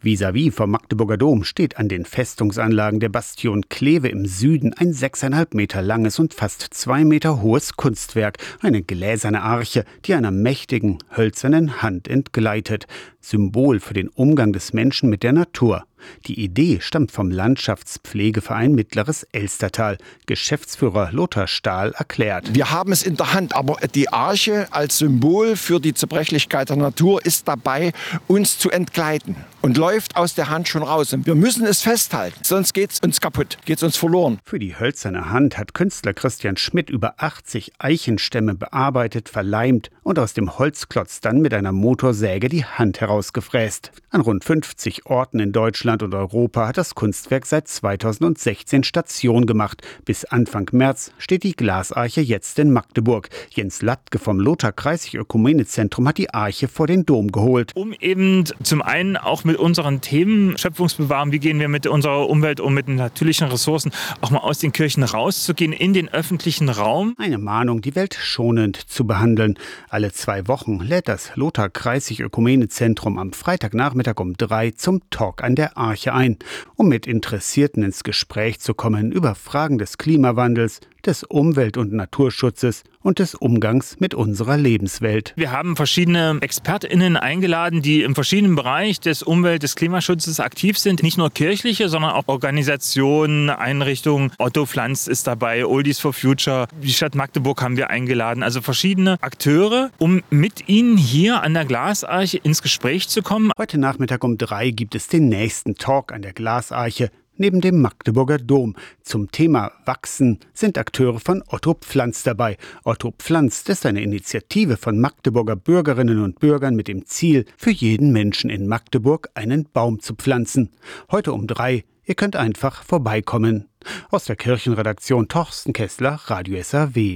Vis-à-vis vom Magdeburger Dom steht an den Festungsanlagen der Bastion Kleve im Süden ein sechseinhalb Meter langes und fast zwei Meter hohes Kunstwerk, eine gläserne Arche, die einer mächtigen, hölzernen Hand entgleitet, Symbol für den Umgang des Menschen mit der Natur. Die Idee stammt vom Landschaftspflegeverein Mittleres Elstertal. Geschäftsführer Lothar Stahl erklärt. Wir haben es in der Hand, aber die Arche als Symbol für die Zerbrechlichkeit der Natur ist dabei, uns zu entgleiten und läuft aus der Hand schon raus. Und wir müssen es festhalten, sonst geht es uns kaputt, geht es uns verloren. Für die hölzerne Hand hat Künstler Christian Schmidt über 80 Eichenstämme bearbeitet, verleimt und aus dem Holzklotz dann mit einer Motorsäge die Hand herausgefräst. An rund 50 Orten in Deutschland und Europa hat das Kunstwerk seit 2016 Station gemacht. Bis Anfang März steht die Glasarche jetzt in Magdeburg. Jens Lattke vom Lothar Kreisig Ökumenezentrum hat die Arche vor den Dom geholt. Um eben zum einen auch mit unseren Themen Schöpfungsbewahren, wie gehen wir mit unserer Umwelt um, mit den natürlichen Ressourcen, auch mal aus den Kirchen rauszugehen, in den öffentlichen Raum. Eine Mahnung, die Welt schonend zu behandeln. Alle zwei Wochen lädt das Lothar Kreisig Ökumenezentrum am Freitagnachmittag um drei zum Talk an der Arche ein, um mit Interessierten ins Gespräch zu kommen über Fragen des Klimawandels, des Umwelt- und Naturschutzes und des Umgangs mit unserer Lebenswelt. Wir haben verschiedene ExpertInnen eingeladen, die im verschiedenen Bereich des Umwelt-, des Klimaschutzes aktiv sind. Nicht nur kirchliche, sondern auch Organisationen, Einrichtungen. Otto Pflanz ist dabei, Oldies for Future. Die Stadt Magdeburg haben wir eingeladen. Also verschiedene Akteure, um mit ihnen hier an der Glasarche ins Gespräch zu kommen. Heute Nachmittag um drei gibt es den nächsten Talk an der Glasarche neben dem Magdeburger Dom. Zum Thema Wachsen sind Akteure von Otto Pflanz dabei. Otto Pflanz ist eine Initiative von Magdeburger Bürgerinnen und Bürgern mit dem Ziel, für jeden Menschen in Magdeburg einen Baum zu pflanzen. Heute um drei. Ihr könnt einfach vorbeikommen. Aus der Kirchenredaktion Torsten Kessler, Radio SAW.